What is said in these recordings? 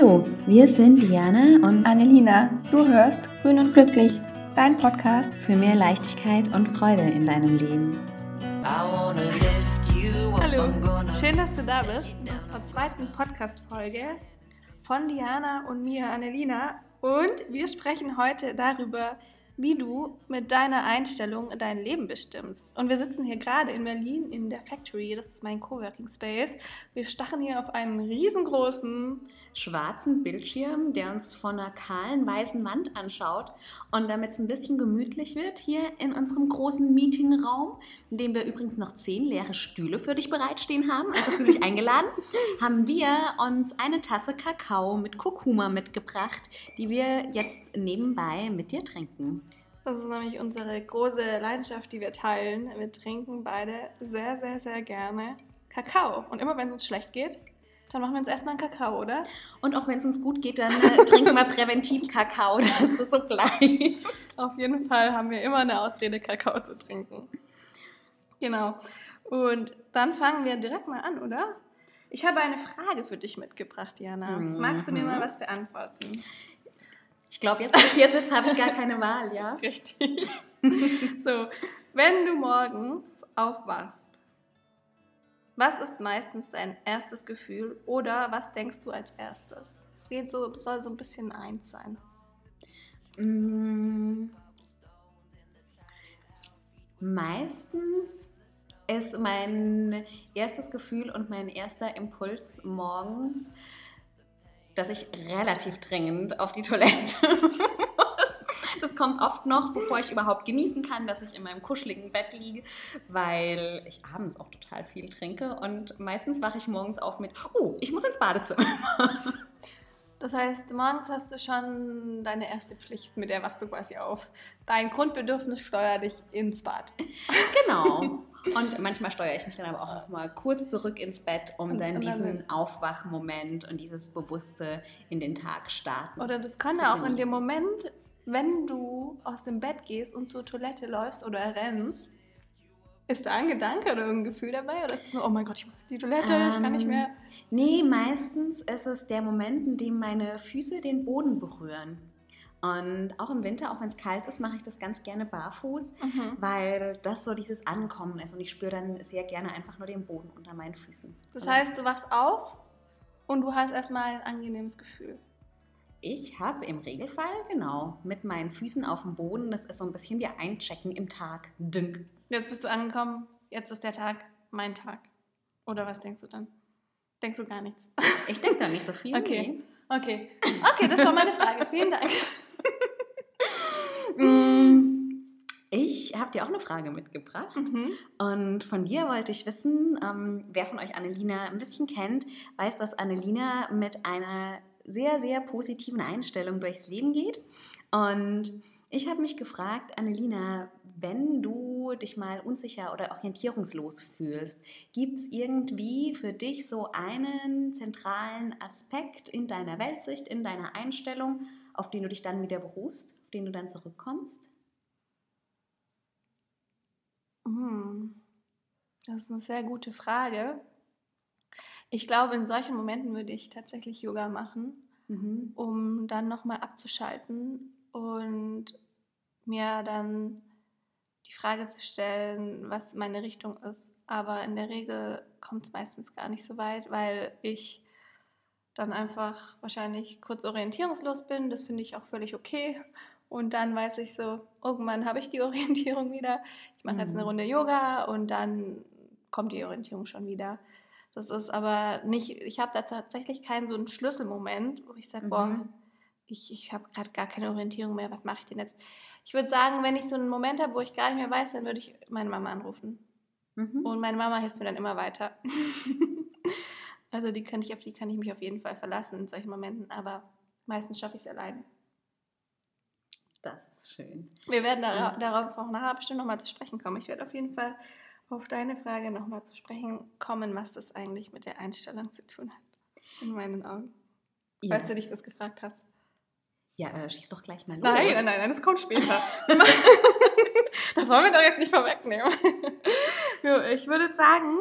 Hallo, wir sind Diana und Annelina. Du hörst Grün und Glücklich, dein Podcast für mehr Leichtigkeit und Freude in deinem Leben. Hallo, schön, dass du da bist in unserer zweiten Podcast-Folge von Diana und mir, Annelina. Und wir sprechen heute darüber, wie du mit deiner Einstellung dein Leben bestimmst. Und wir sitzen hier gerade in Berlin in der Factory, das ist mein Coworking Space. Wir stachen hier auf einen riesengroßen schwarzen Bildschirm, der uns von einer kahlen weißen Wand anschaut. Und damit es ein bisschen gemütlich wird, hier in unserem großen Meetingraum, in dem wir übrigens noch zehn leere Stühle für dich bereitstehen haben, also für dich eingeladen, haben wir uns eine Tasse Kakao mit Kurkuma mitgebracht, die wir jetzt nebenbei mit dir trinken. Das ist nämlich unsere große Leidenschaft, die wir teilen. Wir trinken beide sehr, sehr, sehr gerne Kakao. Und immer wenn es uns schlecht geht, dann machen wir uns erstmal einen Kakao, oder? Und auch wenn es uns gut geht, dann äh, trinken wir präventiv Kakao, dass es so bleibt. Auf jeden Fall haben wir immer eine Ausrede, Kakao zu trinken. Genau. Und dann fangen wir direkt mal an, oder? Ich habe eine Frage für dich mitgebracht, Jana. Mhm. Magst du mir mal was beantworten? Ich glaube, jetzt, wo ich hier sitze, habe ich gar keine Wahl, ja? Richtig. so, wenn du morgens aufwachst, was ist meistens dein erstes Gefühl oder was denkst du als erstes? Es geht so, soll so ein bisschen eins sein. Mm. Meistens ist mein erstes Gefühl und mein erster Impuls morgens, dass ich relativ dringend auf die Toilette Das kommt oft noch, bevor ich überhaupt genießen kann, dass ich in meinem kuscheligen Bett liege, weil ich abends auch total viel trinke und meistens wache ich morgens auf mit, oh, ich muss ins Badezimmer. Das heißt, morgens hast du schon deine erste Pflicht, mit der wachst du quasi auf. Dein Grundbedürfnis steuert dich ins Bad. Genau. Und manchmal steuere ich mich dann aber auch noch mal kurz zurück ins Bett, um dann, dann diesen Aufwachmoment und dieses Bewusste in den Tag starten. Oder das kann ja auch in dem Moment wenn du aus dem Bett gehst und zur Toilette läufst oder rennst, ist da ein Gedanke oder ein Gefühl dabei? Oder ist es nur, oh mein Gott, ich muss die Toilette, ähm, ich kann nicht mehr? Ähm, nee, meistens ist es der Moment, in dem meine Füße den Boden berühren. Und auch im Winter, auch wenn es kalt ist, mache ich das ganz gerne barfuß, mhm. weil das so dieses Ankommen ist. Und ich spüre dann sehr gerne einfach nur den Boden unter meinen Füßen. Das heißt, du wachst auf und du hast erstmal ein angenehmes Gefühl. Ich habe im Regelfall, genau, mit meinen Füßen auf dem Boden, das ist so ein bisschen wie Einchecken im Tag. Dünk. Jetzt bist du angekommen, jetzt ist der Tag mein Tag. Oder was denkst du dann? Denkst du gar nichts? Ich denke da nicht so viel. Okay. Okay. Okay, das war meine Frage. Vielen Dank. Mm, ich habe dir auch eine Frage mitgebracht. Mhm. Und von dir wollte ich wissen, ähm, wer von euch Annelina ein bisschen kennt, weiß, dass Annelina mit einer sehr, sehr positiven Einstellung durchs Leben geht. Und ich habe mich gefragt, Annelina, wenn du dich mal unsicher oder orientierungslos fühlst, gibt es irgendwie für dich so einen zentralen Aspekt in deiner Weltsicht, in deiner Einstellung, auf den du dich dann wieder berufst, auf den du dann zurückkommst? Hm. Das ist eine sehr gute Frage. Ich glaube, in solchen Momenten würde ich tatsächlich Yoga machen, mhm. um dann nochmal abzuschalten und mir dann die Frage zu stellen, was meine Richtung ist. Aber in der Regel kommt es meistens gar nicht so weit, weil ich dann einfach wahrscheinlich kurz orientierungslos bin. Das finde ich auch völlig okay. Und dann weiß ich so, irgendwann habe ich die Orientierung wieder. Ich mache jetzt eine mhm. Runde Yoga und dann kommt die Orientierung schon wieder. Das ist aber nicht, ich habe da tatsächlich keinen so einen Schlüsselmoment, wo ich sage, mhm. boah, ich, ich habe gerade gar keine Orientierung mehr, was mache ich denn jetzt? Ich würde sagen, wenn ich so einen Moment habe, wo ich gar nicht mehr weiß, dann würde ich meine Mama anrufen. Mhm. Und meine Mama hilft mir dann immer weiter. also die kann ich, auf die kann ich mich auf jeden Fall verlassen in solchen Momenten, aber meistens schaffe ich es alleine. Das ist schön. Wir werden darauf, darauf auch nachher bestimmt nochmal zu sprechen kommen. Ich werde auf jeden Fall auf deine Frage nochmal zu sprechen kommen, was das eigentlich mit der Einstellung zu tun hat. In meinen Augen. Ja. Falls du dich das gefragt hast. Ja, äh, schieß doch gleich mal los. Nein, nein, nein, das kommt später. das wollen wir doch jetzt nicht vorwegnehmen. ich würde sagen,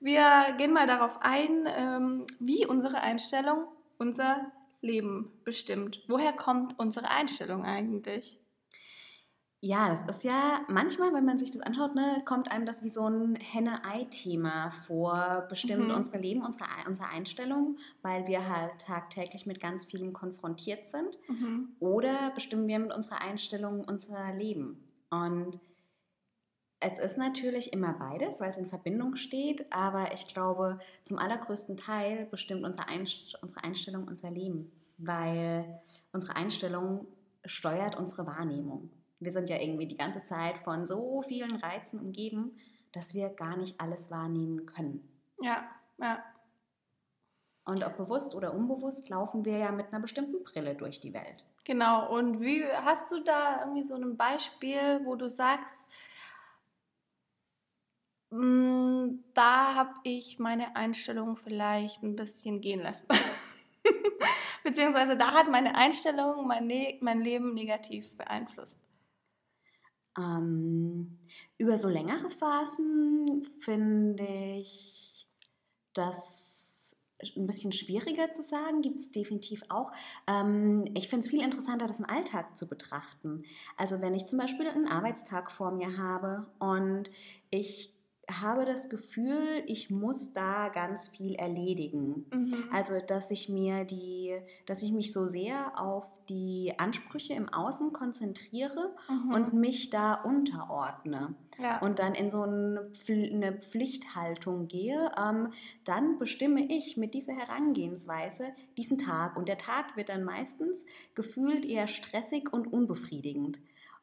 wir gehen mal darauf ein, ähm, wie unsere Einstellung unser Leben bestimmt. Woher kommt unsere Einstellung eigentlich? Ja, das ist ja manchmal, wenn man sich das anschaut, ne, kommt einem das wie so ein Henne-Ei-Thema vor, bestimmt mhm. unser Leben, unsere, unsere Einstellung, weil wir halt tagtäglich mit ganz vielem konfrontiert sind. Mhm. Oder bestimmen wir mit unserer Einstellung unser Leben? Und es ist natürlich immer beides, weil es in Verbindung steht, aber ich glaube, zum allergrößten Teil bestimmt unsere, Einst unsere Einstellung unser Leben, weil unsere Einstellung steuert unsere Wahrnehmung. Wir sind ja irgendwie die ganze Zeit von so vielen Reizen umgeben, dass wir gar nicht alles wahrnehmen können. Ja, ja. Und ob bewusst oder unbewusst laufen wir ja mit einer bestimmten Brille durch die Welt. Genau. Und wie hast du da irgendwie so ein Beispiel, wo du sagst, da habe ich meine Einstellung vielleicht ein bisschen gehen lassen. Beziehungsweise da hat meine Einstellung mein, ne mein Leben negativ beeinflusst. Ähm, über so längere Phasen finde ich das ein bisschen schwieriger zu sagen, gibt es definitiv auch. Ähm, ich finde es viel interessanter, das im Alltag zu betrachten. Also wenn ich zum Beispiel einen Arbeitstag vor mir habe und ich habe das Gefühl, ich muss da ganz viel erledigen. Mhm. Also, dass ich mir die, dass ich mich so sehr auf die Ansprüche im Außen konzentriere mhm. und mich da unterordne. Ja. Und dann in so eine, Pflichthaltung gehe, ähm, dann bestimme ich mit dieser Herangehensweise diesen Tag. Und der Tag wird dann meistens gefühlt eher stressig und unbefriedigend.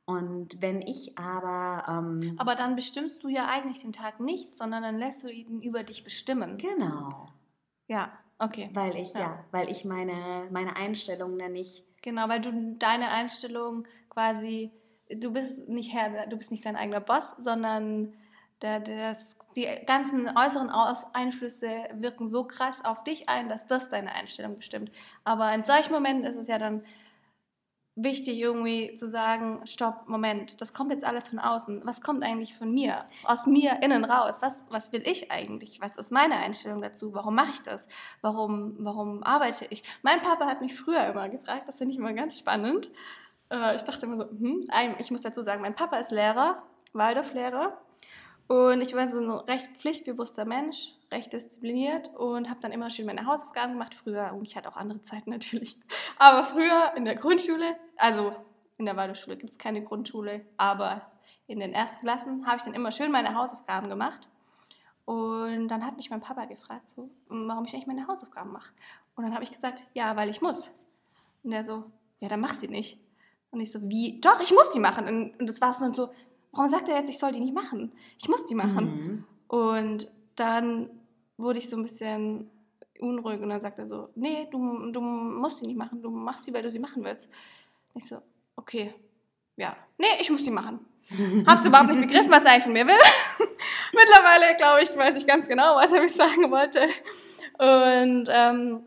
Und wenn ich aber. Ähm, aber dann bestimmst du ja eigentlich den Tag nicht, sondern dann lässt du ihn über dich bestimmen. Genau. Ja, okay. Weil ich, ja, ja weil ich meine, meine Einstellung dann nicht. Genau, weil du deine Einstellung quasi, du bist nicht Herr, du bist nicht dein eigener Boss, sondern der, das, die ganzen äußeren Einflüsse wirken so krass auf dich ein, dass das deine Einstellung bestimmt. Aber in solchen Momenten ist es ja dann wichtig, irgendwie zu sagen, stopp, Moment, das kommt jetzt alles von außen. Was kommt eigentlich von mir? Aus mir innen raus? Was, was will ich eigentlich? Was ist meine Einstellung dazu? Warum mache ich das? Warum, warum arbeite ich? Mein Papa hat mich früher immer gefragt, das finde ich immer ganz spannend. Äh, ich dachte immer so, hm, ich muss dazu sagen, mein Papa ist Lehrer, Waldorflehrer. Und ich war so ein recht pflichtbewusster Mensch, recht diszipliniert und habe dann immer schön meine Hausaufgaben gemacht. Früher, und ich hatte auch andere Zeiten natürlich, aber früher in der Grundschule, also in der Waldorfschule gibt es keine Grundschule, aber in den ersten Klassen habe ich dann immer schön meine Hausaufgaben gemacht. Und dann hat mich mein Papa gefragt, so, warum ich eigentlich meine Hausaufgaben mache. Und dann habe ich gesagt, ja, weil ich muss. Und er so, ja, dann mach sie nicht. Und ich so, wie? Doch, ich muss die machen. Und das war so dann so, warum sagt er jetzt, ich soll die nicht machen? Ich muss die machen. Mhm. Und dann wurde ich so ein bisschen unruhig und dann sagt er so, nee, du, du musst die nicht machen, du machst sie, weil du sie machen willst. Ich so, okay, ja, nee, ich muss die machen. Hab's überhaupt nicht begriffen, was er eigentlich von mir will. Mittlerweile, glaube ich, weiß ich ganz genau, was er mir sagen wollte. Und ähm,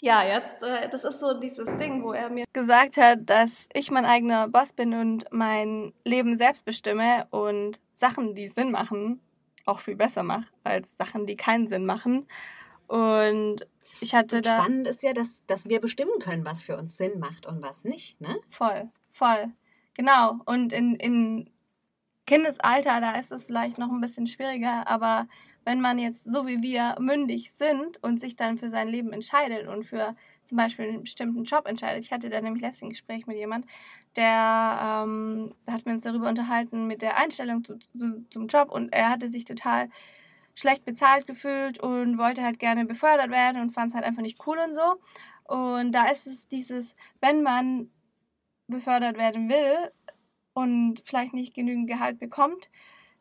ja, jetzt, äh, das ist so dieses Ding, wo er mir gesagt hat, dass ich mein eigener Boss bin und mein Leben selbst bestimme und Sachen, die Sinn machen, auch viel besser mache als Sachen, die keinen Sinn machen. Und ich hatte und da. Spannend ist ja, dass, dass wir bestimmen können, was für uns Sinn macht und was nicht, ne? Voll, voll. Genau. Und in, in Kindesalter, da ist es vielleicht noch ein bisschen schwieriger, aber wenn man jetzt so wie wir mündig sind und sich dann für sein Leben entscheidet und für zum Beispiel einen bestimmten Job entscheidet. Ich hatte da nämlich letztens ein Gespräch mit jemand, der ähm, da hat mir uns darüber unterhalten mit der Einstellung zu, zu, zum Job und er hatte sich total schlecht bezahlt gefühlt und wollte halt gerne befördert werden und fand es halt einfach nicht cool und so. Und da ist es dieses, wenn man befördert werden will und vielleicht nicht genügend Gehalt bekommt,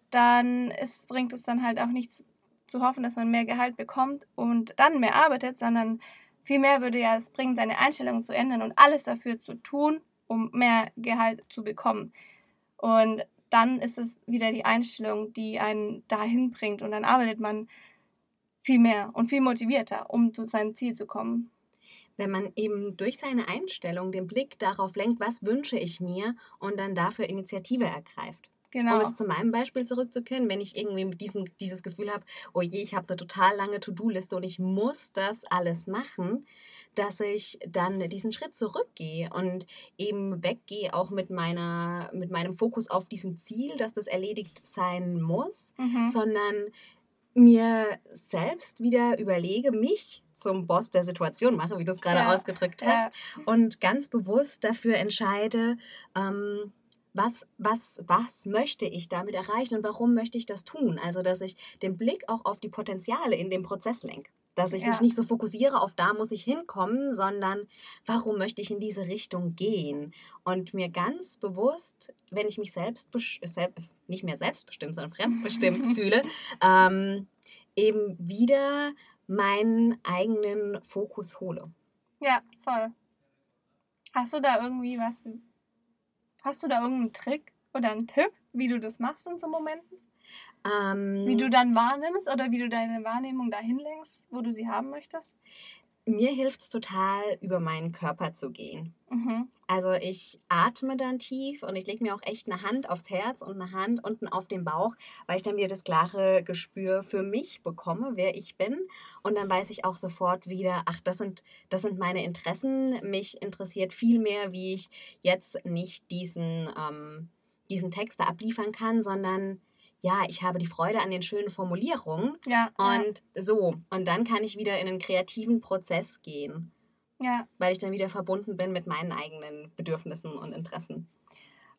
dann ist, bringt es dann halt auch nichts zu hoffen, dass man mehr Gehalt bekommt und dann mehr arbeitet, sondern vielmehr würde ja es bringen, seine Einstellung zu ändern und alles dafür zu tun, um mehr Gehalt zu bekommen. Und dann ist es wieder die Einstellung, die einen dahin bringt und dann arbeitet man viel mehr und viel motivierter, um zu seinem Ziel zu kommen. Wenn man eben durch seine Einstellung den Blick darauf lenkt, was wünsche ich mir und dann dafür Initiative ergreift. Genau. Um jetzt zu meinem Beispiel zurückzukehren, wenn ich irgendwie diesen, dieses Gefühl habe, oh je, ich habe eine total lange To-Do-Liste und ich muss das alles machen, dass ich dann diesen Schritt zurückgehe und eben weggehe auch mit meiner mit meinem Fokus auf diesem Ziel, dass das erledigt sein muss, mhm. sondern mir selbst wieder überlege, mich zum Boss der Situation mache, wie du es gerade ja. ausgedrückt hast, ja. und ganz bewusst dafür entscheide, ähm, was, was, was möchte ich damit erreichen und warum möchte ich das tun? Also, dass ich den Blick auch auf die Potenziale in dem Prozess lenke. Dass ich ja. mich nicht so fokussiere auf da muss ich hinkommen, sondern warum möchte ich in diese Richtung gehen? Und mir ganz bewusst, wenn ich mich selbst, nicht mehr selbstbestimmt, sondern fremdbestimmt fühle, ähm, eben wieder meinen eigenen Fokus hole. Ja, voll. Hast du da irgendwie was, hast du da irgendeinen Trick oder einen Tipp, wie du das machst in so Momenten? Ähm, wie du dann wahrnimmst oder wie du deine Wahrnehmung dahin lenkst, wo du sie haben möchtest? Mir hilft es total, über meinen Körper zu gehen. Mhm. Also ich atme dann tief und ich lege mir auch echt eine Hand aufs Herz und eine Hand unten auf den Bauch, weil ich dann wieder das klare Gespür für mich bekomme, wer ich bin. Und dann weiß ich auch sofort wieder, ach, das sind, das sind meine Interessen. Mich interessiert viel mehr, wie ich jetzt nicht diesen, ähm, diesen Text da abliefern kann, sondern ja, ich habe die Freude an den schönen Formulierungen. Ja. Und ja. so. Und dann kann ich wieder in einen kreativen Prozess gehen. Ja. Weil ich dann wieder verbunden bin mit meinen eigenen Bedürfnissen und Interessen.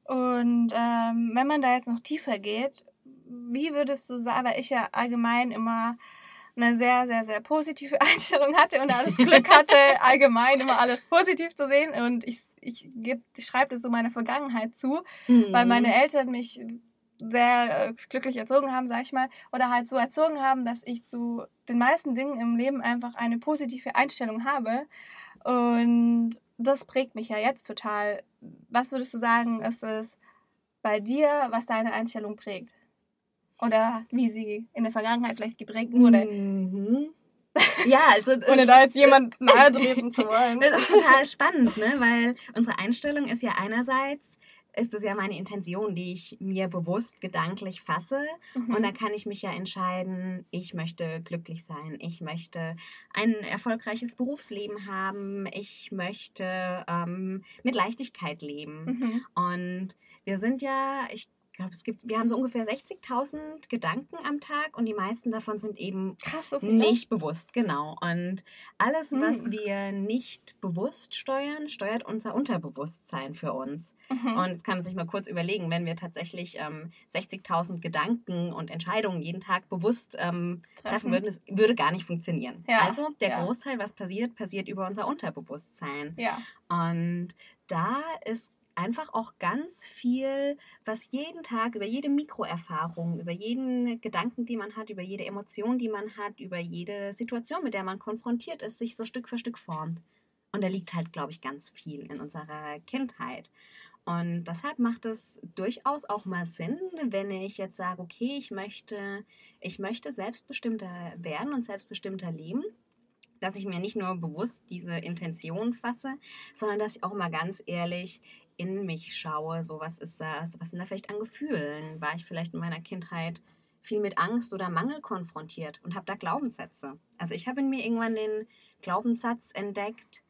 Und ähm, wenn man da jetzt noch tiefer geht, wie würdest du sagen, weil ich ja allgemein immer eine sehr, sehr, sehr positive Einstellung hatte und alles Glück hatte, allgemein immer alles positiv zu sehen. Und ich, ich, ich schreibe das so meiner Vergangenheit zu, mhm. weil meine Eltern mich sehr äh, glücklich erzogen haben, sag ich mal, oder halt so erzogen haben, dass ich zu den meisten Dingen im Leben einfach eine positive Einstellung habe. Und das prägt mich ja jetzt total. Was würdest du sagen, ist es bei dir, was deine Einstellung prägt? Oder wie sie in der Vergangenheit vielleicht geprägt wurde? Mhm. Ja, also. Ohne da jetzt jemand nahe treten zu wollen. Das ist total spannend, ne? Weil unsere Einstellung ist ja einerseits, ist es ja meine Intention, die ich mir bewusst gedanklich fasse. Mhm. Und dann kann ich mich ja entscheiden, ich möchte glücklich sein, ich möchte ein erfolgreiches Berufsleben haben, ich möchte ähm, mit Leichtigkeit leben. Mhm. Und wir sind ja, ich glaube, es gibt, wir haben so ungefähr 60.000 Gedanken am Tag und die meisten davon sind eben Krass, so nicht bewusst, genau. Und alles, hm. was wir nicht bewusst steuern, steuert unser Unterbewusstsein für uns. Mhm. Und jetzt kann man sich mal kurz überlegen, wenn wir tatsächlich ähm, 60.000 Gedanken und Entscheidungen jeden Tag bewusst ähm, treffen. treffen würden, es würde gar nicht funktionieren. Ja. Also der ja. Großteil, was passiert, passiert über unser Unterbewusstsein. Ja. Und da ist einfach auch ganz viel, was jeden Tag über jede Mikroerfahrung, über jeden Gedanken, die man hat, über jede Emotion, die man hat, über jede Situation, mit der man konfrontiert ist, sich so Stück für Stück formt. Und da liegt halt, glaube ich, ganz viel in unserer Kindheit. Und deshalb macht es durchaus auch mal Sinn, wenn ich jetzt sage, okay, ich möchte, ich möchte selbstbestimmter werden und selbstbestimmter leben dass ich mir nicht nur bewusst diese Intention fasse, sondern dass ich auch mal ganz ehrlich in mich schaue, so was ist das, was sind da vielleicht an Gefühlen? War ich vielleicht in meiner Kindheit viel mit Angst oder Mangel konfrontiert und habe da Glaubenssätze? Also ich habe in mir irgendwann den Glaubenssatz entdeckt,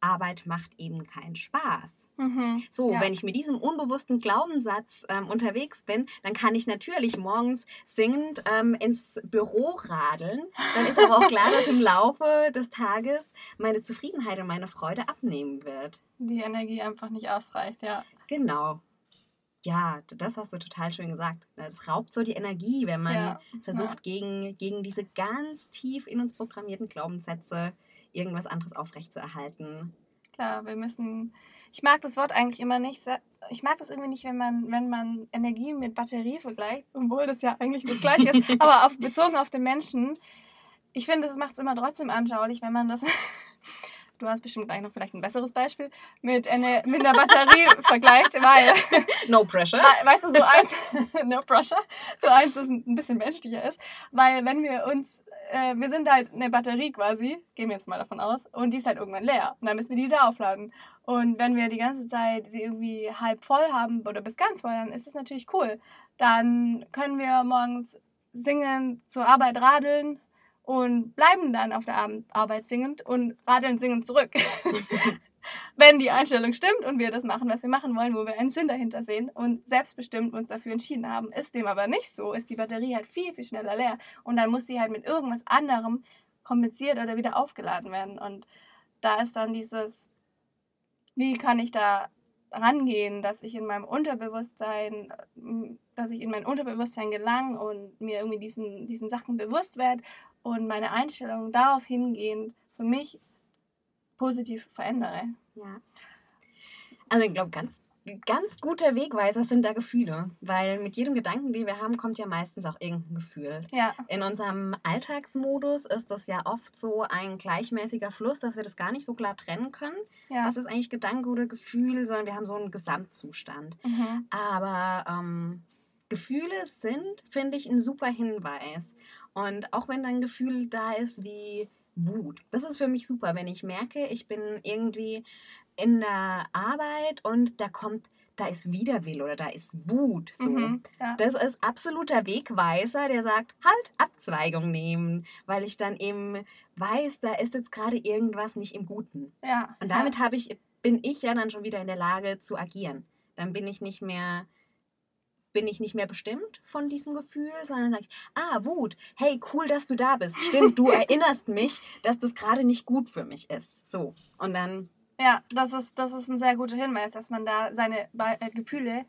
Arbeit macht eben keinen Spaß. Mhm, so, ja. wenn ich mit diesem unbewussten Glaubenssatz ähm, unterwegs bin, dann kann ich natürlich morgens singend ähm, ins Büro radeln. Dann ist aber auch klar, dass im Laufe des Tages meine Zufriedenheit und meine Freude abnehmen wird. Die Energie einfach nicht ausreicht, ja. Genau. Ja, das hast du total schön gesagt. Das raubt so die Energie, wenn man ja, versucht, ja. Gegen, gegen diese ganz tief in uns programmierten Glaubenssätze irgendwas anderes aufrechtzuerhalten. Klar, wir müssen. Ich mag das Wort eigentlich immer nicht. Ich mag das irgendwie nicht, wenn man, wenn man Energie mit Batterie vergleicht, obwohl das ja eigentlich das Gleiche ist. aber auf, bezogen auf den Menschen, ich finde, das macht es immer trotzdem anschaulich, wenn man das. du hast bestimmt gleich noch vielleicht ein besseres Beispiel mit, eine, mit einer Batterie vergleicht, weil. No pressure. Weißt du, so eins. no pressure. So eins, das ein bisschen menschlicher ist. Weil, wenn wir uns äh, wir sind halt eine Batterie quasi, gehen wir jetzt mal davon aus, und die ist halt irgendwann leer. Und dann müssen wir die wieder aufladen. Und wenn wir die ganze Zeit sie irgendwie halb voll haben oder bis ganz voll, dann ist das natürlich cool. Dann können wir morgens singen, zur Arbeit radeln und bleiben dann auf der Arbeit singend und radeln singend zurück. wenn die Einstellung stimmt und wir das machen, was wir machen wollen, wo wir einen Sinn dahinter sehen und selbstbestimmt uns dafür entschieden haben. Ist dem aber nicht so, ist die Batterie halt viel, viel schneller leer und dann muss sie halt mit irgendwas anderem kompensiert oder wieder aufgeladen werden. Und da ist dann dieses, wie kann ich da rangehen, dass ich in meinem Unterbewusstsein, dass ich in mein Unterbewusstsein gelange und mir irgendwie diesen, diesen Sachen bewusst werde und meine Einstellung darauf hingehen, für mich positiv verändere. Ja. Also ich glaube, ganz, ganz guter Wegweiser sind da Gefühle, weil mit jedem Gedanken, den wir haben, kommt ja meistens auch irgendein Gefühl. Ja. In unserem Alltagsmodus ist das ja oft so ein gleichmäßiger Fluss, dass wir das gar nicht so klar trennen können. Ja. Was ist eigentlich Gedanke oder Gefühl, sondern wir haben so einen Gesamtzustand. Mhm. Aber ähm, Gefühle sind, finde ich, ein super Hinweis. Und auch wenn dann ein Gefühl da ist wie Wut. Das ist für mich super, wenn ich merke, ich bin irgendwie in der Arbeit und da kommt, da ist Widerwill oder da ist Wut. So. Mhm, ja. Das ist absoluter Wegweiser, der sagt, halt, Abzweigung nehmen, weil ich dann eben weiß, da ist jetzt gerade irgendwas nicht im Guten. Ja, und damit ja. ich, bin ich ja dann schon wieder in der Lage zu agieren. Dann bin ich nicht mehr bin ich nicht mehr bestimmt von diesem Gefühl, sondern sage ich, ah, Wut, hey, cool, dass du da bist. Stimmt, du erinnerst mich, dass das gerade nicht gut für mich ist. So. Und dann. Ja, das ist, das ist ein sehr guter Hinweis, dass man da seine äh, Gefühle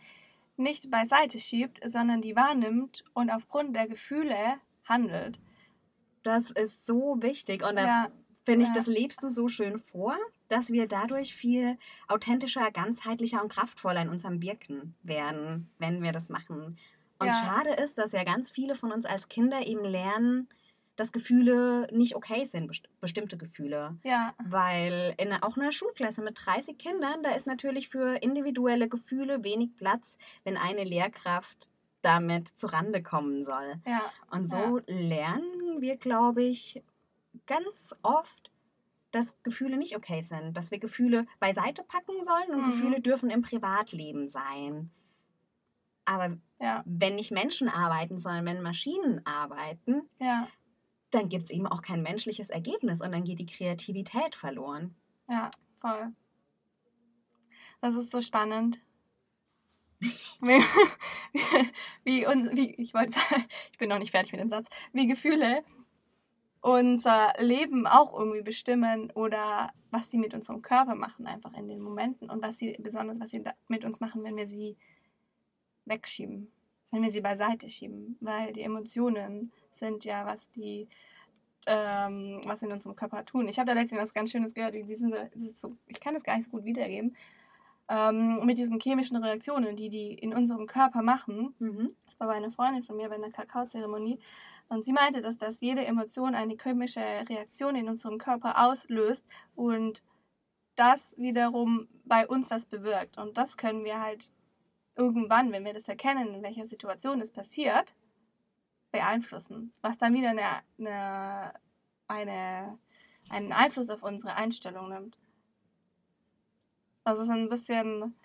nicht beiseite schiebt, sondern die wahrnimmt und aufgrund der Gefühle handelt. Das ist so wichtig. Und da ja, finde ich, ja. das lebst du so schön vor dass wir dadurch viel authentischer, ganzheitlicher und kraftvoller in unserem Wirken werden, wenn wir das machen. Und ja. schade ist, dass ja ganz viele von uns als Kinder eben lernen, dass Gefühle nicht okay sind, bestimmte Gefühle. Ja. Weil in auch einer Schulklasse mit 30 Kindern, da ist natürlich für individuelle Gefühle wenig Platz, wenn eine Lehrkraft damit zurande kommen soll. Ja. Und so ja. lernen wir, glaube ich, ganz oft, dass Gefühle nicht okay sind, dass wir Gefühle beiseite packen sollen und mhm. Gefühle dürfen im Privatleben sein. Aber ja. wenn nicht Menschen arbeiten, sondern wenn Maschinen arbeiten, ja. dann gibt es eben auch kein menschliches Ergebnis und dann geht die Kreativität verloren. Ja, voll. Das ist so spannend. wie, wie, wie, ich wollte ich bin noch nicht fertig mit dem Satz, wie Gefühle unser Leben auch irgendwie bestimmen oder was sie mit unserem Körper machen, einfach in den Momenten und was sie besonders, was sie mit uns machen, wenn wir sie wegschieben, wenn wir sie beiseite schieben, weil die Emotionen sind ja, was die ähm, was in unserem Körper tun. Ich habe da letztens was ganz Schönes gehört, wie diesen, so, ich kann das gar nicht so gut wiedergeben, ähm, mit diesen chemischen Reaktionen, die die in unserem Körper machen. Mhm. Das war bei einer Freundin von mir bei einer Kakaozeremonie. Und sie meinte, dass das jede Emotion eine chemische Reaktion in unserem Körper auslöst und das wiederum bei uns was bewirkt. Und das können wir halt irgendwann, wenn wir das erkennen, in welcher Situation es passiert, beeinflussen. Was dann wieder eine, eine, eine, einen Einfluss auf unsere Einstellung nimmt. Also es ist ein bisschen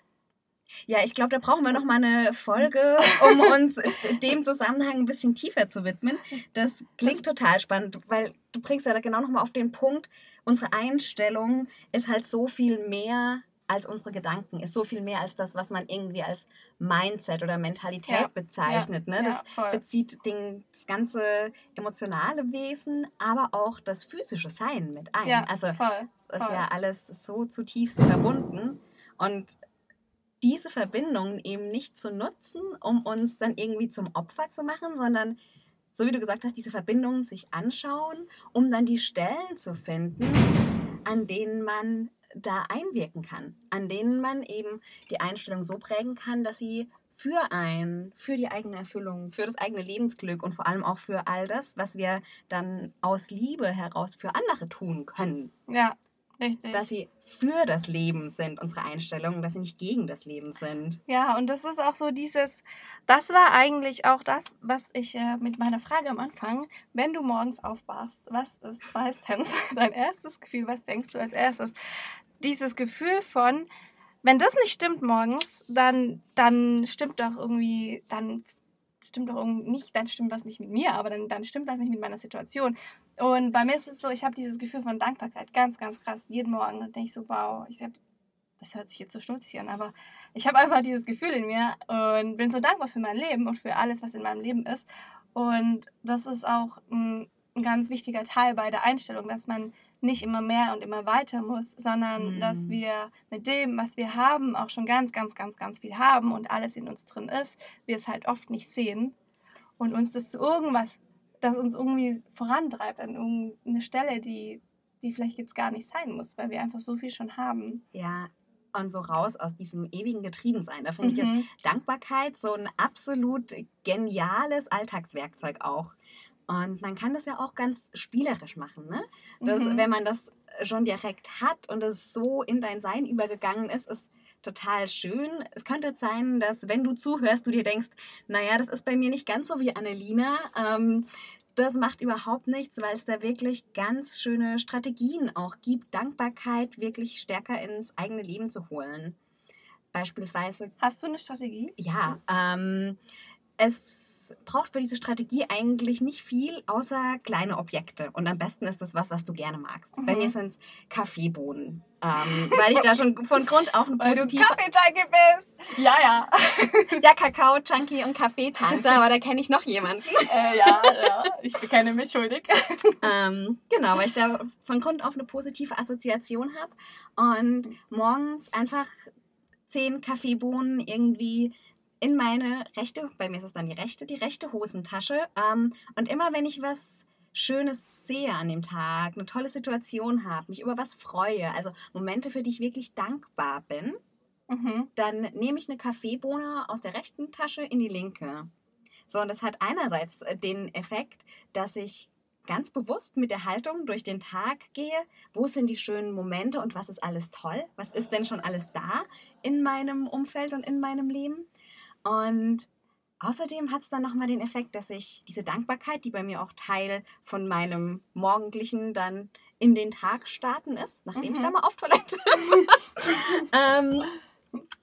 ja, ich glaube, da brauchen wir noch mal eine Folge, um uns dem Zusammenhang ein bisschen tiefer zu widmen. Das klingt total spannend, weil du bringst ja da genau noch mal auf den Punkt, unsere Einstellung ist halt so viel mehr als unsere Gedanken, ist so viel mehr als das, was man irgendwie als Mindset oder Mentalität ja, bezeichnet. Ne? das ja, bezieht den, das ganze emotionale Wesen, aber auch das physische Sein mit ein. Ja, also voll, es ist ja alles so zutiefst verbunden. Und diese Verbindungen eben nicht zu nutzen, um uns dann irgendwie zum Opfer zu machen, sondern so wie du gesagt hast, diese Verbindungen sich anschauen, um dann die Stellen zu finden, an denen man da einwirken kann, an denen man eben die Einstellung so prägen kann, dass sie für ein, für die eigene Erfüllung, für das eigene Lebensglück und vor allem auch für all das, was wir dann aus Liebe heraus für andere tun können. Ja, Richtig. Dass sie für das Leben sind, unsere Einstellungen, dass sie nicht gegen das Leben sind. Ja, und das ist auch so dieses, das war eigentlich auch das, was ich äh, mit meiner Frage am Anfang, wenn du morgens aufwachst, was ist meistens dein erstes Gefühl, was denkst du als erstes? Dieses Gefühl von, wenn das nicht stimmt morgens, dann, dann stimmt doch irgendwie, dann stimmt doch irgendwie nicht, dann stimmt was nicht mit mir, aber dann, dann stimmt was nicht mit meiner Situation. Und bei mir ist es so, ich habe dieses Gefühl von Dankbarkeit ganz, ganz krass. Jeden Morgen denke ich so, wow, ich hab, das hört sich jetzt so stutzig an, aber ich habe einfach dieses Gefühl in mir und bin so dankbar für mein Leben und für alles, was in meinem Leben ist. Und das ist auch ein, ein ganz wichtiger Teil bei der Einstellung, dass man nicht immer mehr und immer weiter muss, sondern mhm. dass wir mit dem, was wir haben, auch schon ganz, ganz, ganz, ganz viel haben und alles in uns drin ist, wir es halt oft nicht sehen und uns das zu irgendwas das uns irgendwie vorantreibt an irgendeine Stelle, die, die vielleicht jetzt gar nicht sein muss, weil wir einfach so viel schon haben. Ja, und so raus aus diesem ewigen Getriebensein. Da finde mhm. ich ist Dankbarkeit so ein absolut geniales Alltagswerkzeug auch. Und man kann das ja auch ganz spielerisch machen, ne? Das, mhm. Wenn man das schon direkt hat und es so in dein Sein übergegangen ist, ist total schön. Es könnte sein, dass wenn du zuhörst, du dir denkst, naja, das ist bei mir nicht ganz so wie Annelina. Ähm, das macht überhaupt nichts, weil es da wirklich ganz schöne Strategien auch gibt, Dankbarkeit wirklich stärker ins eigene Leben zu holen. Beispielsweise. Hast du eine Strategie? Ja. Ähm, es braucht für diese Strategie eigentlich nicht viel, außer kleine Objekte. Und am besten ist das was, was du gerne magst. Mhm. Bei mir sind es Kaffeebohnen. Ähm, weil ich da schon von Grund auf ein positiv... Kaffee-Junkie bist! Ja, ja. ja, Kakao-Junkie und Kaffeetante, aber da kenne ich noch jemanden. Äh, ja, ja, ich bekenne mich schuldig. ähm, genau, weil ich da von Grund auf eine positive Assoziation habe. Und morgens einfach zehn Kaffeebohnen irgendwie in meine rechte, bei mir ist es dann die rechte, die rechte Hosentasche. Ähm, und immer wenn ich was Schönes sehe an dem Tag, eine tolle Situation habe, mich über was freue, also Momente, für die ich wirklich dankbar bin, mhm. dann nehme ich eine Kaffeebohne aus der rechten Tasche in die linke. So, und das hat einerseits äh, den Effekt, dass ich ganz bewusst mit der Haltung durch den Tag gehe, wo sind die schönen Momente und was ist alles toll, was ist denn schon alles da in meinem Umfeld und in meinem Leben. Und außerdem hat es dann nochmal den Effekt, dass ich diese Dankbarkeit, die bei mir auch Teil von meinem morgendlichen dann in den Tag starten ist, nachdem mhm. ich da mal auf Toilette ähm,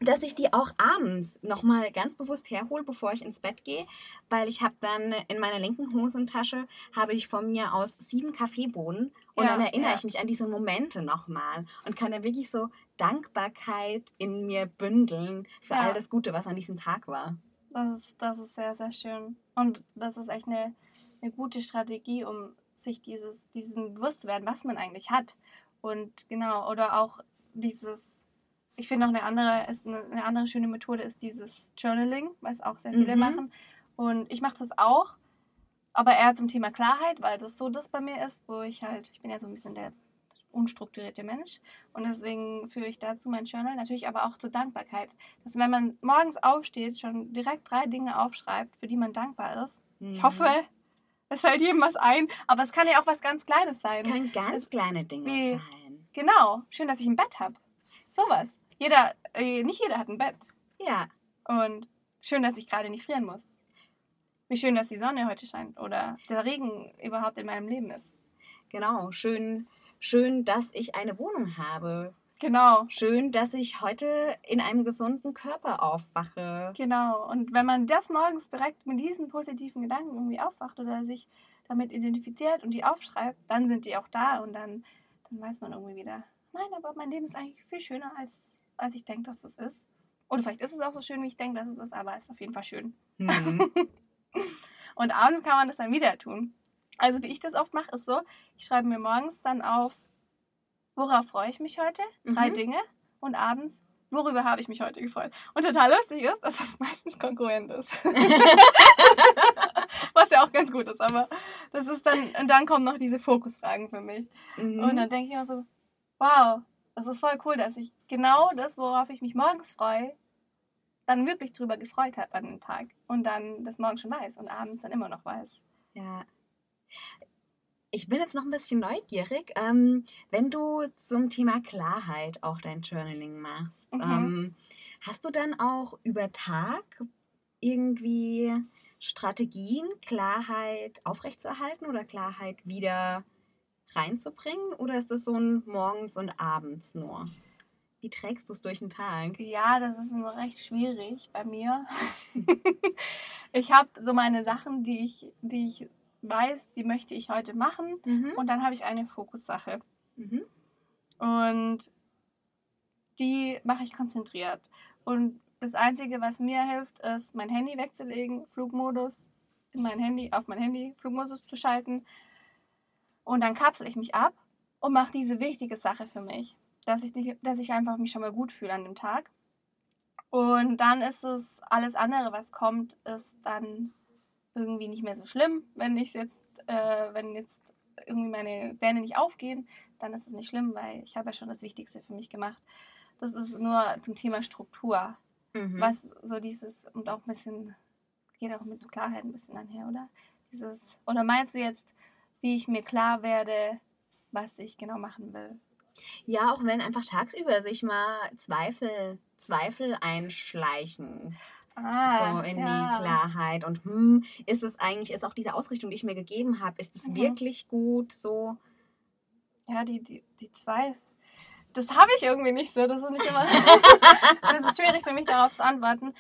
dass ich die auch abends nochmal ganz bewusst herhole, bevor ich ins Bett gehe, weil ich habe dann in meiner linken Hosentasche habe ich von mir aus sieben Kaffeebohnen und ja, dann erinnere ja. ich mich an diese Momente nochmal und kann dann wirklich so Dankbarkeit in mir bündeln für ja. all das Gute, was an diesem Tag war. Das ist, das ist sehr, sehr schön. Und das ist echt eine, eine gute Strategie, um sich dieses, diesen bewusst zu werden, was man eigentlich hat. Und genau, oder auch dieses ich finde noch eine andere, ist eine, eine, andere schöne Methode ist dieses Journaling, was auch sehr viele mhm. machen. Und ich mache das auch, aber eher zum Thema Klarheit, weil das so das bei mir ist, wo ich halt, ich bin ja so ein bisschen der unstrukturierte Mensch und deswegen führe ich dazu mein Journal, natürlich aber auch zur Dankbarkeit. Dass wenn man morgens aufsteht, schon direkt drei Dinge aufschreibt, für die man dankbar ist. Mhm. Ich hoffe, es fällt jedem was ein, aber es kann ja auch was ganz Kleines sein. Kann ganz kleine Dinge Wie, sein. Genau, schön, dass ich ein Bett habe. Sowas jeder, äh, nicht jeder hat ein Bett. Ja. Und schön, dass ich gerade nicht frieren muss. Wie schön, dass die Sonne heute scheint oder der Regen überhaupt in meinem Leben ist. Genau, schön, schön, dass ich eine Wohnung habe. Genau. Schön, dass ich heute in einem gesunden Körper aufwache. Genau. Und wenn man das morgens direkt mit diesen positiven Gedanken irgendwie aufwacht oder sich damit identifiziert und die aufschreibt, dann sind die auch da und dann, dann weiß man irgendwie wieder, nein, aber mein Leben ist eigentlich viel schöner als als ich denke, dass es ist. Oder vielleicht ist es auch so schön, wie ich denke, dass es ist, aber es ist auf jeden Fall schön. Mhm. und abends kann man das dann wieder tun. Also wie ich das oft mache, ist so, ich schreibe mir morgens dann auf, worauf freue ich mich heute? Drei mhm. Dinge. Und abends, worüber habe ich mich heute gefreut? Und total lustig ist, dass das meistens konkurrent ist. Was ja auch ganz gut ist, aber das ist dann, und dann kommen noch diese Fokusfragen für mich. Mhm. Und dann denke ich auch so, wow, das ist voll cool, dass ich genau das, worauf ich mich morgens freue, dann wirklich drüber gefreut habe an dem Tag und dann das morgen schon weiß und abends dann immer noch weiß. Ja. Ich bin jetzt noch ein bisschen neugierig. Ähm, wenn du zum Thema Klarheit auch dein Journaling machst, mhm. ähm, hast du dann auch über Tag irgendwie Strategien, Klarheit aufrechtzuerhalten oder Klarheit wieder reinzubringen? Oder ist das so ein morgens und abends nur? Wie trägst du es durch den Tag? Ja, das ist nur recht schwierig bei mir. ich habe so meine Sachen, die ich, die ich weiß, die möchte ich heute machen. Mhm. Und dann habe ich eine Fokussache. Mhm. Und die mache ich konzentriert. Und das Einzige, was mir hilft, ist, mein Handy wegzulegen, Flugmodus in mein Handy, auf mein Handy, Flugmodus zu schalten. Und dann kapsel ich mich ab und mache diese wichtige Sache für mich, dass ich, nicht, dass ich einfach mich schon mal gut fühle an dem Tag. Und dann ist es alles andere, was kommt, ist dann irgendwie nicht mehr so schlimm. Wenn ich jetzt, äh, wenn jetzt irgendwie meine Pläne nicht aufgehen, dann ist es nicht schlimm, weil ich habe ja schon das Wichtigste für mich gemacht. Das ist nur zum Thema Struktur. Mhm. Was so dieses, und auch ein bisschen, geht auch mit Klarheit ein bisschen einher, oder? Dieses, oder meinst du jetzt, wie ich mir klar werde, was ich genau machen will? Ja, auch wenn einfach tagsüber sich mal Zweifel, Zweifel einschleichen. Ah, so in ja. die Klarheit. Und hm, ist es eigentlich, ist auch diese Ausrichtung, die ich mir gegeben habe, ist es mhm. wirklich gut so? Ja, die, die, die Zweifel. Das habe ich irgendwie nicht so. Das ist nicht immer. das ist schwierig für mich darauf zu antworten.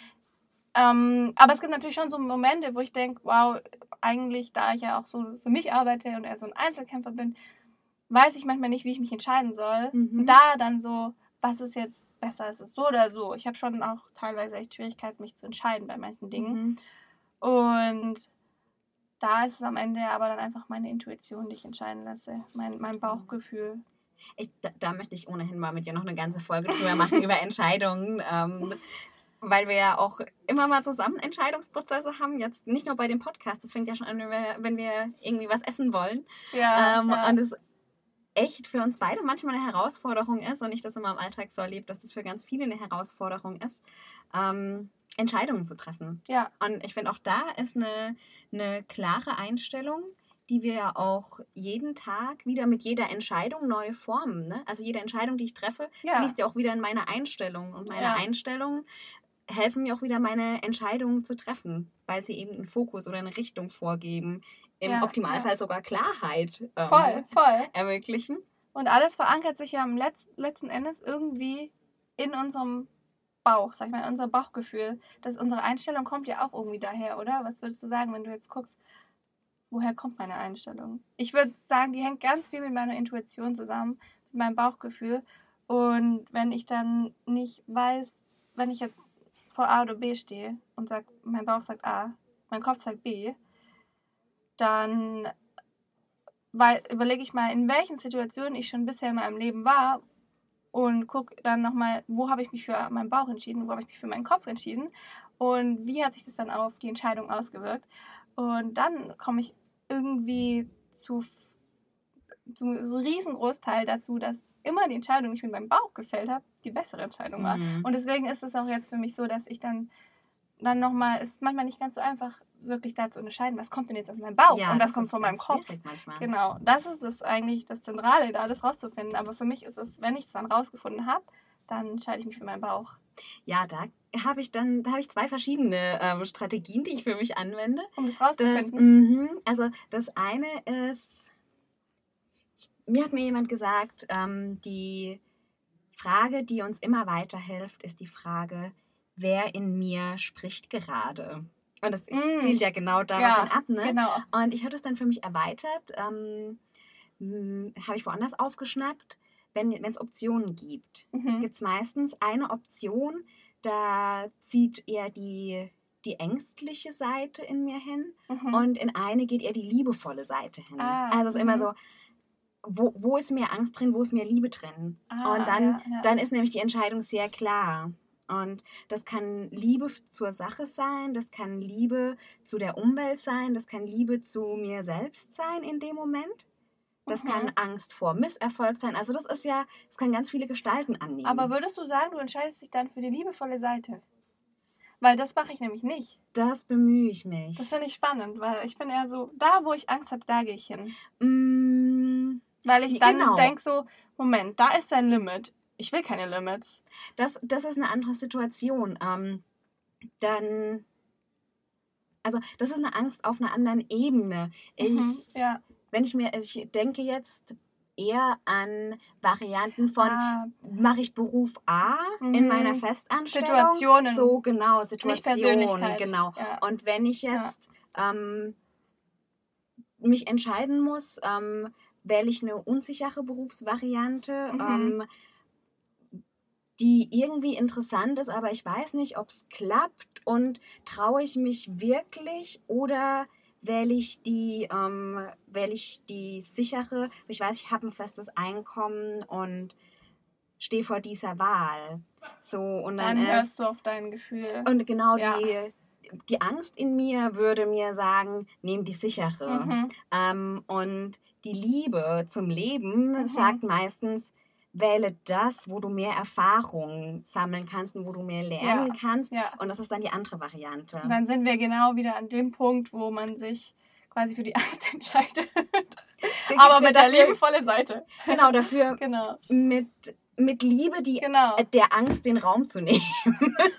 Ähm, aber es gibt natürlich schon so Momente, wo ich denke, wow, eigentlich, da ich ja auch so für mich arbeite und eher so ein Einzelkämpfer bin, weiß ich manchmal nicht, wie ich mich entscheiden soll. Mhm. Und da dann so, was ist jetzt besser, ist es so oder so. Ich habe schon auch teilweise echt Schwierigkeiten, mich zu entscheiden bei manchen Dingen. Mhm. Und da ist es am Ende aber dann einfach meine Intuition, die ich entscheiden lasse, mein, mein Bauchgefühl. Ich, da, da, möchte ich ohnehin mal mit dir noch eine ganze Folge drüber machen, über Entscheidungen. Ähm, weil wir ja auch immer mal zusammen Entscheidungsprozesse haben. Jetzt nicht nur bei dem Podcast, das fängt ja schon an, wenn wir, wenn wir irgendwie was essen wollen. Ja, ähm, ja. Und es echt für uns beide manchmal eine Herausforderung ist und ich das immer im Alltag so erlebe, dass das für ganz viele eine Herausforderung ist, ähm, Entscheidungen zu treffen. Ja. Und ich finde auch da ist eine, eine klare Einstellung, die wir ja auch jeden Tag wieder mit jeder Entscheidung neu formen. Ne? Also jede Entscheidung, die ich treffe, ja. fließt ja auch wieder in meine Einstellung. Und meine ja. Einstellungen helfen mir auch wieder, meine Entscheidungen zu treffen, weil sie eben einen Fokus oder eine Richtung vorgeben, im ja, Optimalfall ja. sogar Klarheit ähm, voll, voll. ermöglichen. Und alles verankert sich ja am Letz letzten Endes irgendwie in unserem Bauch, sag ich mal, in unser Bauchgefühl. Das, unsere Einstellung kommt ja auch irgendwie daher, oder? Was würdest du sagen, wenn du jetzt guckst, woher kommt meine Einstellung? Ich würde sagen, die hängt ganz viel mit meiner Intuition zusammen, mit meinem Bauchgefühl. Und wenn ich dann nicht weiß, wenn ich jetzt vor A oder B stehe und sag, mein Bauch sagt A, mein Kopf sagt B, dann überlege ich mal, in welchen Situationen ich schon bisher in meinem Leben war und gucke dann nochmal, wo habe ich mich für meinen Bauch entschieden, wo habe ich mich für meinen Kopf entschieden und wie hat sich das dann auf die Entscheidung ausgewirkt. Und dann komme ich irgendwie zu zum riesengroßteil dazu, dass immer die Entscheidung, die ich mit meinem Bauch gefällt habe, die bessere Entscheidung war. Mhm. Und deswegen ist es auch jetzt für mich so, dass ich dann dann nochmal, es ist manchmal nicht ganz so einfach, wirklich da zu unterscheiden, was kommt denn jetzt aus meinem Bauch ja, und was kommt von meinem Kopf. Manchmal. Genau, das ist es eigentlich das Zentrale, da alles rauszufinden. Aber für mich ist es, wenn ich es dann rausgefunden habe, dann entscheide ich mich für meinen Bauch. Ja, da habe ich dann, da habe ich zwei verschiedene ähm, Strategien, die ich für mich anwende. Um das rauszufinden. Das, mh, also das eine ist, mir hat mir jemand gesagt, ähm, die Frage, die uns immer weiterhilft, ist die Frage, wer in mir spricht gerade. Und das mm. zielt ja genau darauf ja, ab. Ne? Genau. Und ich habe es dann für mich erweitert, ähm, hm, habe ich woanders aufgeschnappt. Wenn es Optionen gibt, mhm. gibt es meistens eine Option, da zieht eher die, die ängstliche Seite in mir hin mhm. und in eine geht eher die liebevolle Seite hin. Ah, also es ist immer mhm. so, wo, wo ist mehr Angst drin, wo ist mehr Liebe drin? Ah, und dann, ja, ja. dann ist nämlich die Entscheidung sehr klar. Und das kann Liebe zur Sache sein, das kann Liebe zu der Umwelt sein, das kann Liebe zu mir selbst sein in dem Moment. Das mhm. kann Angst vor Misserfolg sein. Also das ist ja, es kann ganz viele Gestalten annehmen. Aber würdest du sagen, du entscheidest dich dann für die liebevolle Seite? Weil das mache ich nämlich nicht. Das bemühe ich mich. Das finde ich spannend, weil ich bin eher so, da wo ich Angst habe, da gehe ich hin. Mm, weil ich dann genau. denke so, Moment, da ist dein Limit. Ich will keine Limits. Das, das ist eine andere Situation. Ähm, dann also das ist eine Angst auf einer anderen Ebene. Ich, mhm, ja. Wenn ich mir, also ich denke jetzt eher an Varianten von, ah. mache ich Beruf A mhm. in meiner Festanstellung? Situationen. So, genau, Situationen. Genau. Ja. Und wenn ich jetzt ja. ähm, mich entscheiden muss, ähm, wähle ich eine unsichere Berufsvariante, mhm. ähm, die irgendwie interessant ist, aber ich weiß nicht, ob es klappt und traue ich mich wirklich oder wähle ich die, ähm, wähle ich die sichere, ich weiß, ich habe ein festes Einkommen und stehe vor dieser Wahl. So, und dann, dann hörst du auf dein Gefühl. Und genau ja. die, die Angst in mir würde mir sagen, nimm die sichere. Mhm. Ähm, und die Liebe zum Leben mhm. sagt meistens, wähle das, wo du mehr Erfahrung sammeln kannst und wo du mehr lernen ja, kannst. Ja. Und das ist dann die andere Variante. Und dann sind wir genau wieder an dem Punkt, wo man sich quasi für die Angst entscheidet. Aber mit der liebevolle Seite. Genau, dafür genau. mit mit Liebe die genau. der Angst den Raum zu nehmen.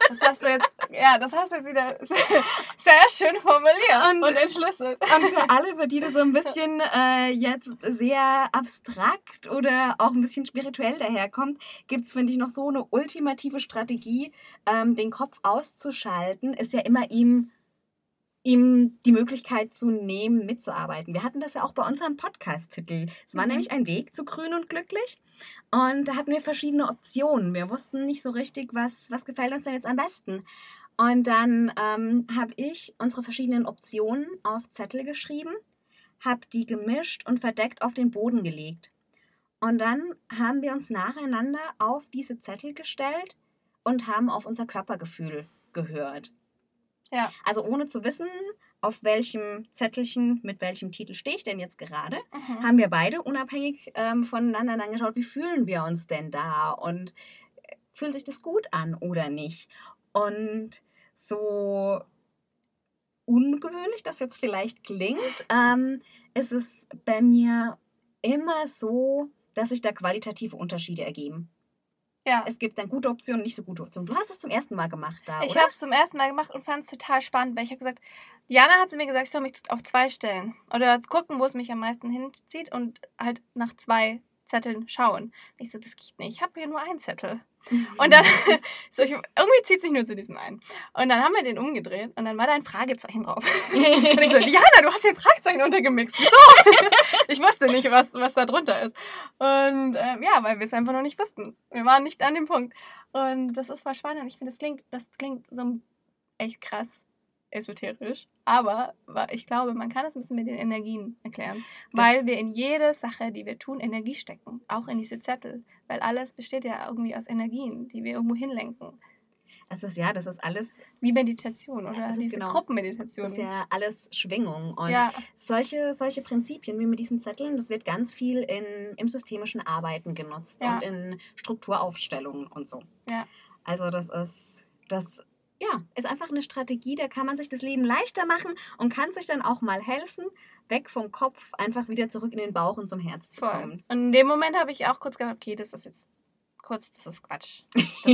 Das hast du jetzt, ja, das hast du jetzt wieder sehr schön formuliert und, und entschlüsselt. Und für alle, für die das so ein bisschen äh, jetzt sehr abstrakt oder auch ein bisschen spirituell daherkommt, gibt es, finde ich, noch so eine ultimative Strategie, ähm, den Kopf auszuschalten, ist ja immer ihm ihm die Möglichkeit zu nehmen, mitzuarbeiten. Wir hatten das ja auch bei unserem Podcast-Titel. Es war mhm. nämlich ein Weg zu grün und glücklich. Und da hatten wir verschiedene Optionen. Wir wussten nicht so richtig, was, was gefällt uns denn jetzt am besten. Und dann ähm, habe ich unsere verschiedenen Optionen auf Zettel geschrieben, habe die gemischt und verdeckt auf den Boden gelegt. Und dann haben wir uns nacheinander auf diese Zettel gestellt und haben auf unser Körpergefühl gehört. Ja. Also ohne zu wissen, auf welchem Zettelchen, mit welchem Titel stehe ich denn jetzt gerade, mhm. haben wir beide unabhängig ähm, voneinander dann geschaut, wie fühlen wir uns denn da und äh, fühlt sich das gut an oder nicht. Und so ungewöhnlich das jetzt vielleicht klingt, ähm, ist es bei mir immer so, dass sich da qualitative Unterschiede ergeben. Ja. Es gibt dann gute Optionen, nicht so gute Optionen. Du hast es zum ersten Mal gemacht da, Ich habe es zum ersten Mal gemacht und fand es total spannend, weil ich habe gesagt, Diana hat zu mir gesagt, ich soll mich auf zwei stellen. Oder gucken, wo es mich am meisten hinzieht und halt nach zwei Zetteln schauen. Und ich so, das geht nicht. Ich habe hier nur einen Zettel. Und dann, so, ich, irgendwie zieht sich nur zu diesem einen. Und dann haben wir den umgedreht und dann war da ein Fragezeichen drauf. und ich so, Diana, du hast hier ein Fragezeichen untergemixt. So. ich wusste nicht, was, was da drunter ist. Und ähm, ja, weil wir es einfach noch nicht wussten. Wir waren nicht an dem Punkt. Und das ist mal spannend. Ich finde, das klingt, das klingt so echt krass esoterisch, aber ich glaube, man kann das ein bisschen mit den Energien erklären, weil wir in jede Sache, die wir tun, Energie stecken, auch in diese Zettel, weil alles besteht ja irgendwie aus Energien, die wir irgendwo hinlenken. Das ist ja, das ist alles. Wie Meditation oder das diese genau, Gruppenmeditation. Das ist ja alles Schwingung. Und ja. solche, solche Prinzipien wie mit diesen Zetteln, das wird ganz viel in, im systemischen Arbeiten genutzt ja. und in Strukturaufstellungen und so. Ja. Also das ist, das ja, ist einfach eine Strategie, da kann man sich das Leben leichter machen und kann sich dann auch mal helfen, weg vom Kopf, einfach wieder zurück in den Bauch und zum Herz zu kommen. Und in dem Moment habe ich auch kurz gedacht, okay, das ist jetzt kurz, das ist Quatsch. Das,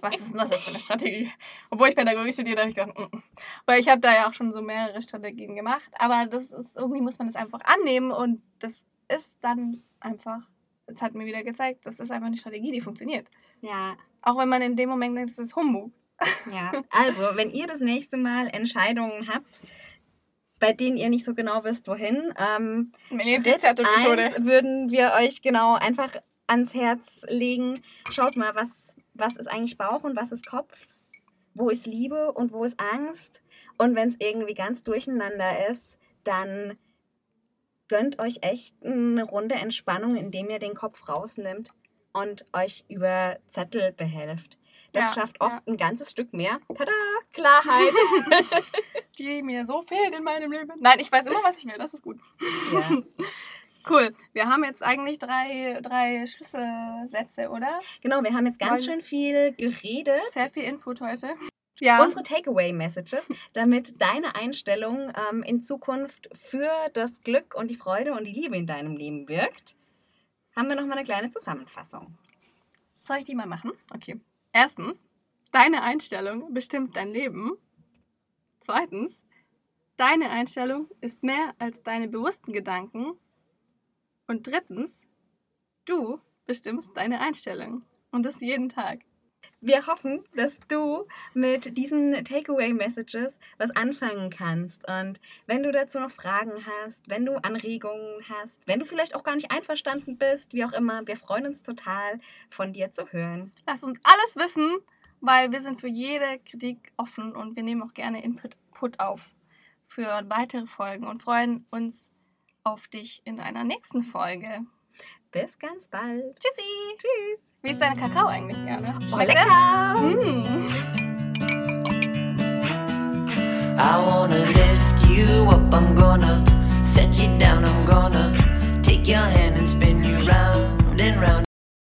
was ist denn das jetzt für eine Strategie? Obwohl ich Pädagogik studiert habe, ich gedacht, mm, mm. weil ich habe da ja auch schon so mehrere Strategien gemacht, aber das ist, irgendwie muss man das einfach annehmen und das ist dann einfach, es hat mir wieder gezeigt, das ist einfach eine Strategie, die funktioniert. Ja. Auch wenn man in dem Moment denkt, das ist Humbug. Ja, also wenn ihr das nächste Mal Entscheidungen habt, bei denen ihr nicht so genau wisst, wohin, ähm, Schritt eins würden wir euch genau einfach ans Herz legen. Schaut mal, was, was ist eigentlich Bauch und was ist Kopf? Wo ist Liebe und wo ist Angst? Und wenn es irgendwie ganz durcheinander ist, dann gönnt euch echt eine Runde Entspannung, indem ihr den Kopf rausnimmt und euch über Zettel behelft. Das ja, schafft oft ja. ein ganzes Stück mehr. Tada! Klarheit! Die mir so fehlt in meinem Leben. Nein, ich weiß immer, was ich will. Das ist gut. Ja. Cool. Wir haben jetzt eigentlich drei, drei Schlüsselsätze, oder? Genau, wir haben jetzt ganz schön viel geredet. Sehr viel Input heute. ja. unsere Takeaway-Messages, damit deine Einstellung ähm, in Zukunft für das Glück und die Freude und die Liebe in deinem Leben wirkt, haben wir nochmal eine kleine Zusammenfassung. Soll ich die mal machen? Okay. Erstens, deine Einstellung bestimmt dein Leben. Zweitens, deine Einstellung ist mehr als deine bewussten Gedanken. Und drittens, du bestimmst deine Einstellung. Und das jeden Tag. Wir hoffen, dass du mit diesen Takeaway-Messages was anfangen kannst. Und wenn du dazu noch Fragen hast, wenn du Anregungen hast, wenn du vielleicht auch gar nicht einverstanden bist, wie auch immer, wir freuen uns total, von dir zu hören. Lass uns alles wissen, weil wir sind für jede Kritik offen und wir nehmen auch gerne Input auf für weitere Folgen und freuen uns auf dich in einer nächsten Folge. Bis ganz bald. Tschüssi. Tschüss. Wie ist deine Kakao eigentlich, Jana? Oh, lecker. Mm. I wanna lift you up, I'm gonna set you down, I'm gonna take your hand and spin